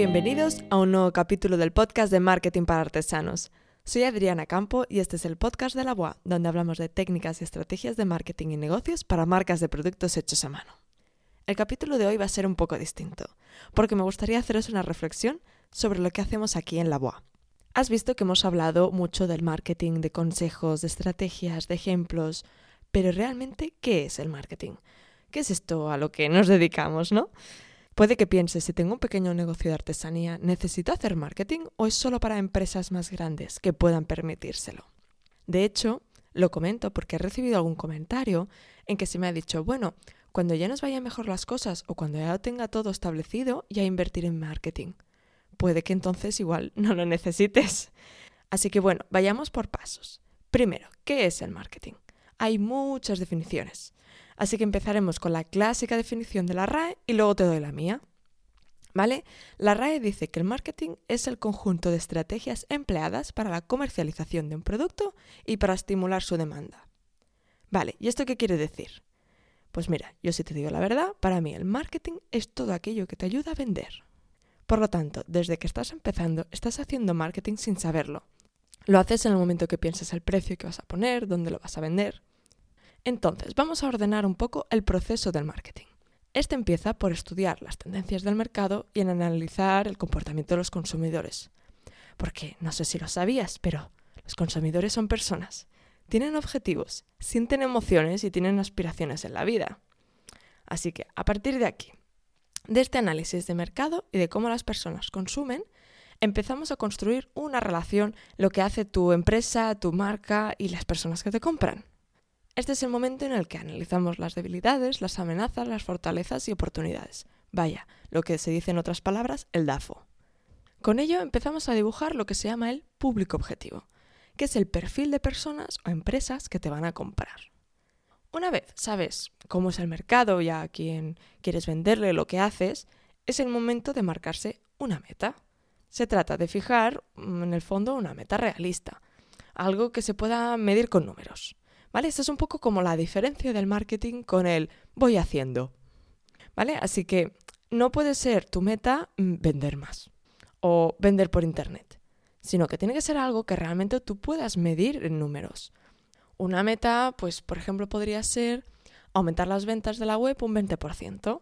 Bienvenidos a un nuevo capítulo del podcast de Marketing para Artesanos. Soy Adriana Campo y este es el podcast de la BOA, donde hablamos de técnicas y estrategias de marketing y negocios para marcas de productos hechos a mano. El capítulo de hoy va a ser un poco distinto, porque me gustaría haceros una reflexión sobre lo que hacemos aquí en la BOA. Has visto que hemos hablado mucho del marketing, de consejos, de estrategias, de ejemplos, pero realmente, ¿qué es el marketing? ¿Qué es esto a lo que nos dedicamos, no? Puede que pienses, si tengo un pequeño negocio de artesanía, ¿necesito hacer marketing o es solo para empresas más grandes que puedan permitírselo? De hecho, lo comento porque he recibido algún comentario en que se me ha dicho, bueno, cuando ya nos vayan mejor las cosas o cuando ya lo tenga todo establecido, ya invertir en marketing. Puede que entonces igual no lo necesites. Así que bueno, vayamos por pasos. Primero, ¿qué es el marketing? Hay muchas definiciones. Así que empezaremos con la clásica definición de la RAE y luego te doy la mía. ¿Vale? La RAE dice que el marketing es el conjunto de estrategias empleadas para la comercialización de un producto y para estimular su demanda. Vale, ¿y esto qué quiere decir? Pues mira, yo si te digo la verdad, para mí el marketing es todo aquello que te ayuda a vender. Por lo tanto, desde que estás empezando, estás haciendo marketing sin saberlo. Lo haces en el momento que piensas el precio que vas a poner, dónde lo vas a vender, entonces, vamos a ordenar un poco el proceso del marketing. Este empieza por estudiar las tendencias del mercado y en analizar el comportamiento de los consumidores. Porque no sé si lo sabías, pero los consumidores son personas. Tienen objetivos, sienten emociones y tienen aspiraciones en la vida. Así que, a partir de aquí, de este análisis de mercado y de cómo las personas consumen, empezamos a construir una relación lo que hace tu empresa, tu marca y las personas que te compran. Este es el momento en el que analizamos las debilidades, las amenazas, las fortalezas y oportunidades. Vaya, lo que se dice en otras palabras, el DAFO. Con ello empezamos a dibujar lo que se llama el público objetivo, que es el perfil de personas o empresas que te van a comprar. Una vez sabes cómo es el mercado y a quién quieres venderle lo que haces, es el momento de marcarse una meta. Se trata de fijar, mm, en el fondo, una meta realista, algo que se pueda medir con números. ¿Vale? Es un poco como la diferencia del marketing con el voy haciendo. ¿Vale? Así que no puede ser tu meta mm, vender más o vender por internet, sino que tiene que ser algo que realmente tú puedas medir en números. Una meta, pues por ejemplo, podría ser aumentar las ventas de la web un 20%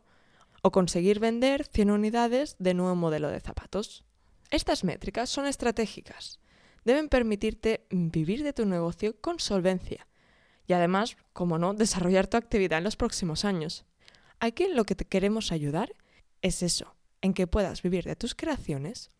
o conseguir vender 100 unidades de nuevo modelo de zapatos. Estas métricas son estratégicas. Deben permitirte vivir de tu negocio con solvencia y además, como no, desarrollar tu actividad en los próximos años. Aquí lo que te queremos ayudar es eso, en que puedas vivir de tus creaciones,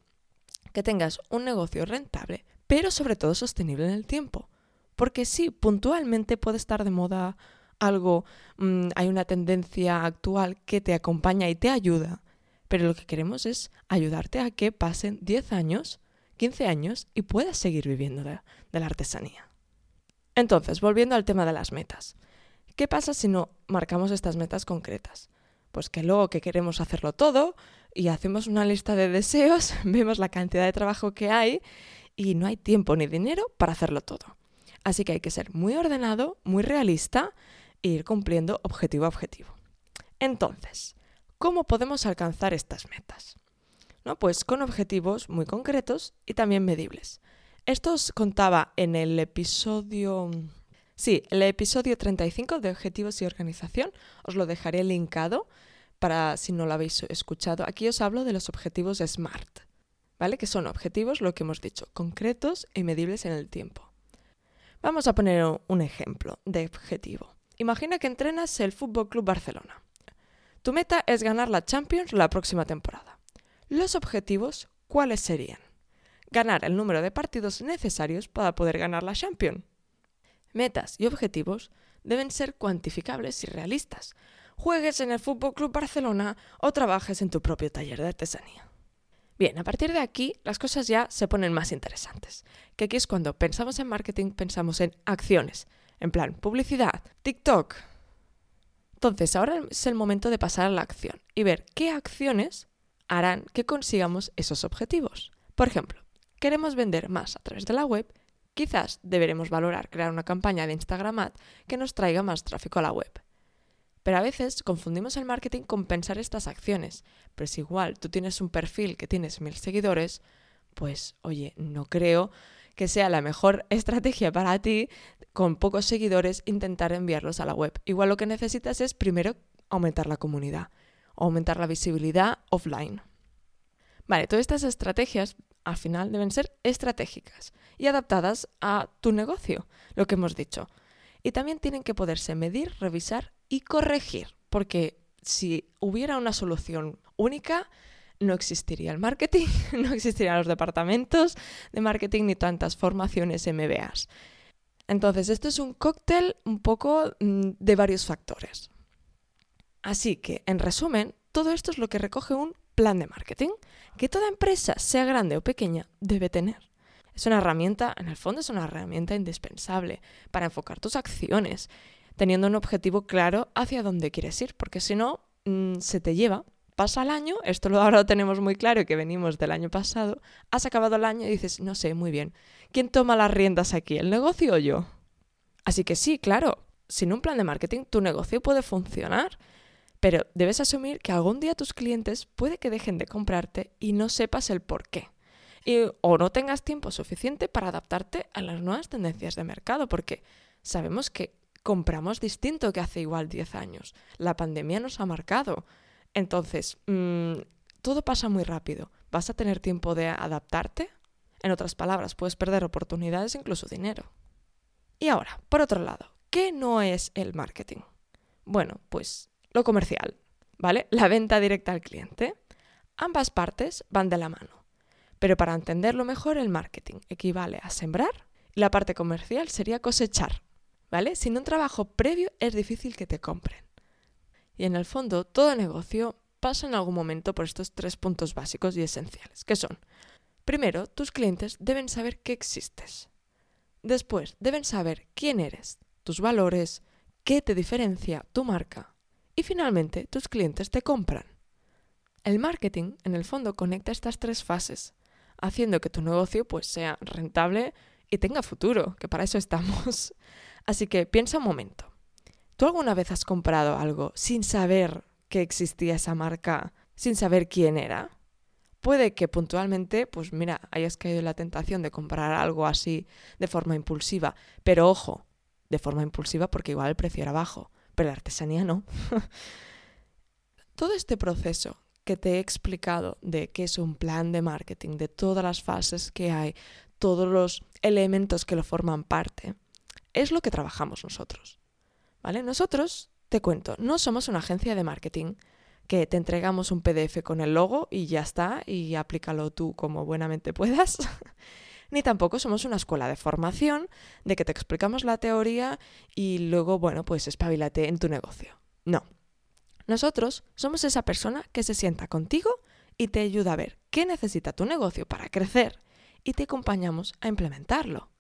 que tengas un negocio rentable, pero sobre todo sostenible en el tiempo. Porque sí, puntualmente puede estar de moda algo, mm, hay una tendencia actual que te acompaña y te ayuda, pero lo que queremos es ayudarte a que pasen 10 años, 15 años y puedas seguir viviendo de la artesanía. Entonces, volviendo al tema de las metas. ¿Qué pasa si no marcamos estas metas concretas? Pues que luego que queremos hacerlo todo y hacemos una lista de deseos, vemos la cantidad de trabajo que hay y no hay tiempo ni dinero para hacerlo todo. Así que hay que ser muy ordenado, muy realista e ir cumpliendo objetivo a objetivo. Entonces, ¿cómo podemos alcanzar estas metas? ¿No? Pues con objetivos muy concretos y también medibles. Esto os contaba en el episodio... Sí, el episodio 35 de Objetivos y Organización. Os lo dejaré linkado para si no lo habéis escuchado. Aquí os hablo de los objetivos SMART, ¿vale? Que son objetivos, lo que hemos dicho, concretos y medibles en el tiempo. Vamos a poner un ejemplo de objetivo. Imagina que entrenas el Fútbol Club Barcelona. Tu meta es ganar la Champions la próxima temporada. Los objetivos, ¿cuáles serían? Ganar el número de partidos necesarios para poder ganar la Champions. Metas y objetivos deben ser cuantificables y realistas. Juegues en el Fútbol Club Barcelona o trabajes en tu propio taller de artesanía. Bien, a partir de aquí las cosas ya se ponen más interesantes. Que aquí es cuando pensamos en marketing, pensamos en acciones, en plan publicidad, TikTok. Entonces, ahora es el momento de pasar a la acción y ver qué acciones harán que consigamos esos objetivos. Por ejemplo, queremos vender más a través de la web, quizás deberemos valorar crear una campaña de Instagram Ad que nos traiga más tráfico a la web. Pero a veces confundimos el marketing con pensar estas acciones. Pero si igual tú tienes un perfil que tienes mil seguidores, pues oye, no creo que sea la mejor estrategia para ti con pocos seguidores intentar enviarlos a la web. Igual lo que necesitas es primero aumentar la comunidad, aumentar la visibilidad offline. Vale, todas estas estrategias al final deben ser estratégicas y adaptadas a tu negocio, lo que hemos dicho. Y también tienen que poderse medir, revisar y corregir, porque si hubiera una solución única, no existiría el marketing, no existirían los departamentos de marketing ni tantas formaciones MBAs. Entonces, esto es un cóctel un poco mm, de varios factores. Así que, en resumen, todo esto es lo que recoge un plan de marketing que toda empresa, sea grande o pequeña, debe tener. Es una herramienta, en el fondo es una herramienta indispensable para enfocar tus acciones, teniendo un objetivo claro hacia dónde quieres ir, porque si no, mm, se te lleva, pasa el año, esto ahora lo tenemos muy claro que venimos del año pasado, has acabado el año y dices, no sé, muy bien, ¿quién toma las riendas aquí, el negocio o yo? Así que sí, claro, sin un plan de marketing tu negocio puede funcionar, pero debes asumir que algún día tus clientes puede que dejen de comprarte y no sepas el por qué. Y, o no tengas tiempo suficiente para adaptarte a las nuevas tendencias de mercado, porque sabemos que compramos distinto que hace igual 10 años. La pandemia nos ha marcado. Entonces, mm, todo pasa muy rápido. ¿Vas a tener tiempo de adaptarte? En otras palabras, puedes perder oportunidades, incluso dinero. Y ahora, por otro lado, ¿qué no es el marketing? Bueno, pues comercial, ¿vale? La venta directa al cliente. Ambas partes van de la mano. Pero para entenderlo mejor, el marketing equivale a sembrar y la parte comercial sería cosechar, ¿vale? Sin un trabajo previo es difícil que te compren. Y en el fondo, todo negocio pasa en algún momento por estos tres puntos básicos y esenciales, que son, primero, tus clientes deben saber que existes. Después, deben saber quién eres, tus valores, qué te diferencia tu marca y finalmente, tus clientes te compran. El marketing, en el fondo, conecta estas tres fases, haciendo que tu negocio pues, sea rentable y tenga futuro, que para eso estamos. Así que piensa un momento. ¿Tú alguna vez has comprado algo sin saber que existía esa marca, sin saber quién era? Puede que puntualmente, pues mira, hayas caído en la tentación de comprar algo así de forma impulsiva, pero ojo, de forma impulsiva porque igual el precio era bajo pero la artesanía no. Todo este proceso que te he explicado de qué es un plan de marketing, de todas las fases que hay, todos los elementos que lo forman parte, es lo que trabajamos nosotros. ¿Vale? Nosotros, te cuento, no somos una agencia de marketing que te entregamos un PDF con el logo y ya está, y aplícalo tú como buenamente puedas. ni tampoco somos una escuela de formación de que te explicamos la teoría y luego, bueno, pues espabilate en tu negocio. No. Nosotros somos esa persona que se sienta contigo y te ayuda a ver qué necesita tu negocio para crecer y te acompañamos a implementarlo.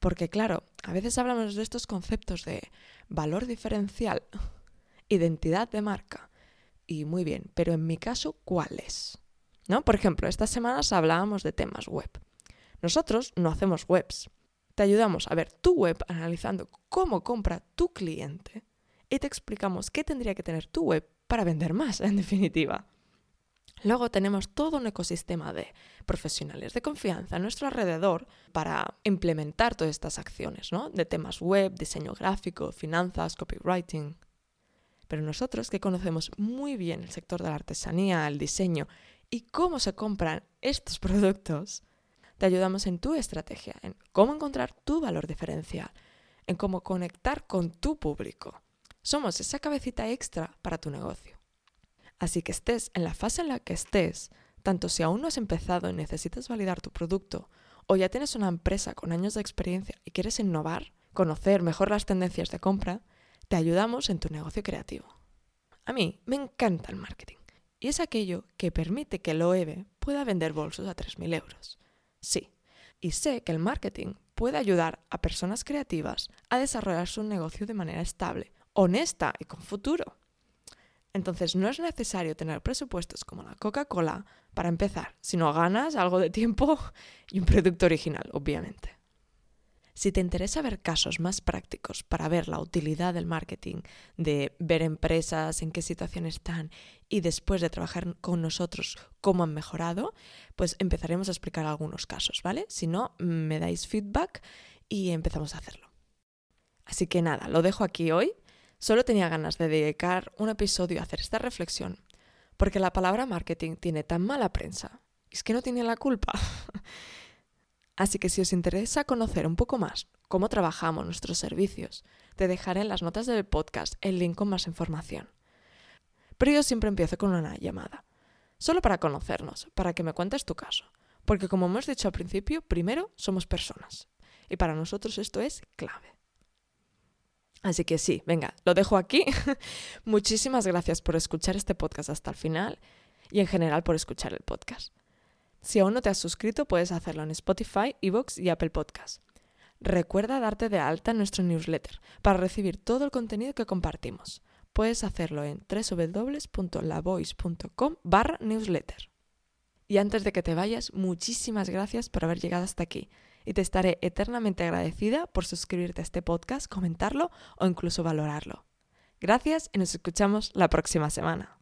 Porque claro, a veces hablamos de estos conceptos de valor diferencial, identidad de marca, y muy bien, pero en mi caso, ¿cuál es? ¿No? Por ejemplo, estas semanas hablábamos de temas web. Nosotros no hacemos webs. Te ayudamos a ver tu web analizando cómo compra tu cliente y te explicamos qué tendría que tener tu web para vender más, en definitiva. Luego tenemos todo un ecosistema de profesionales de confianza a nuestro alrededor para implementar todas estas acciones, ¿no? De temas web, diseño gráfico, finanzas, copywriting. Pero nosotros que conocemos muy bien el sector de la artesanía, el diseño y cómo se compran estos productos, te ayudamos en tu estrategia, en cómo encontrar tu valor diferencial, en cómo conectar con tu público. Somos esa cabecita extra para tu negocio. Así que estés en la fase en la que estés, tanto si aún no has empezado y necesitas validar tu producto, o ya tienes una empresa con años de experiencia y quieres innovar, conocer mejor las tendencias de compra, te ayudamos en tu negocio creativo. A mí me encanta el marketing y es aquello que permite que el OEB pueda vender bolsos a 3.000 euros. Sí, y sé que el marketing puede ayudar a personas creativas a desarrollar su negocio de manera estable, honesta y con futuro. Entonces no es necesario tener presupuestos como la Coca-Cola para empezar, si no ganas algo de tiempo y un producto original, obviamente. Si te interesa ver casos más prácticos para ver la utilidad del marketing, de ver empresas en qué situación están y después de trabajar con nosotros cómo han mejorado, pues empezaremos a explicar algunos casos, ¿vale? Si no, me dais feedback y empezamos a hacerlo. Así que nada, lo dejo aquí hoy. Solo tenía ganas de dedicar un episodio a hacer esta reflexión, porque la palabra marketing tiene tan mala prensa. Es que no tiene la culpa. Así que si os interesa conocer un poco más cómo trabajamos nuestros servicios, te dejaré en las notas del podcast el link con más información. Pero yo siempre empiezo con una llamada, solo para conocernos, para que me cuentes tu caso. Porque como hemos dicho al principio, primero somos personas. Y para nosotros esto es clave. Así que sí, venga, lo dejo aquí. Muchísimas gracias por escuchar este podcast hasta el final y en general por escuchar el podcast. Si aún no te has suscrito, puedes hacerlo en Spotify, Evox y Apple Podcasts. Recuerda darte de alta en nuestro newsletter para recibir todo el contenido que compartimos. Puedes hacerlo en www.lavoice.com barra newsletter. Y antes de que te vayas, muchísimas gracias por haber llegado hasta aquí. Y te estaré eternamente agradecida por suscribirte a este podcast, comentarlo o incluso valorarlo. Gracias y nos escuchamos la próxima semana.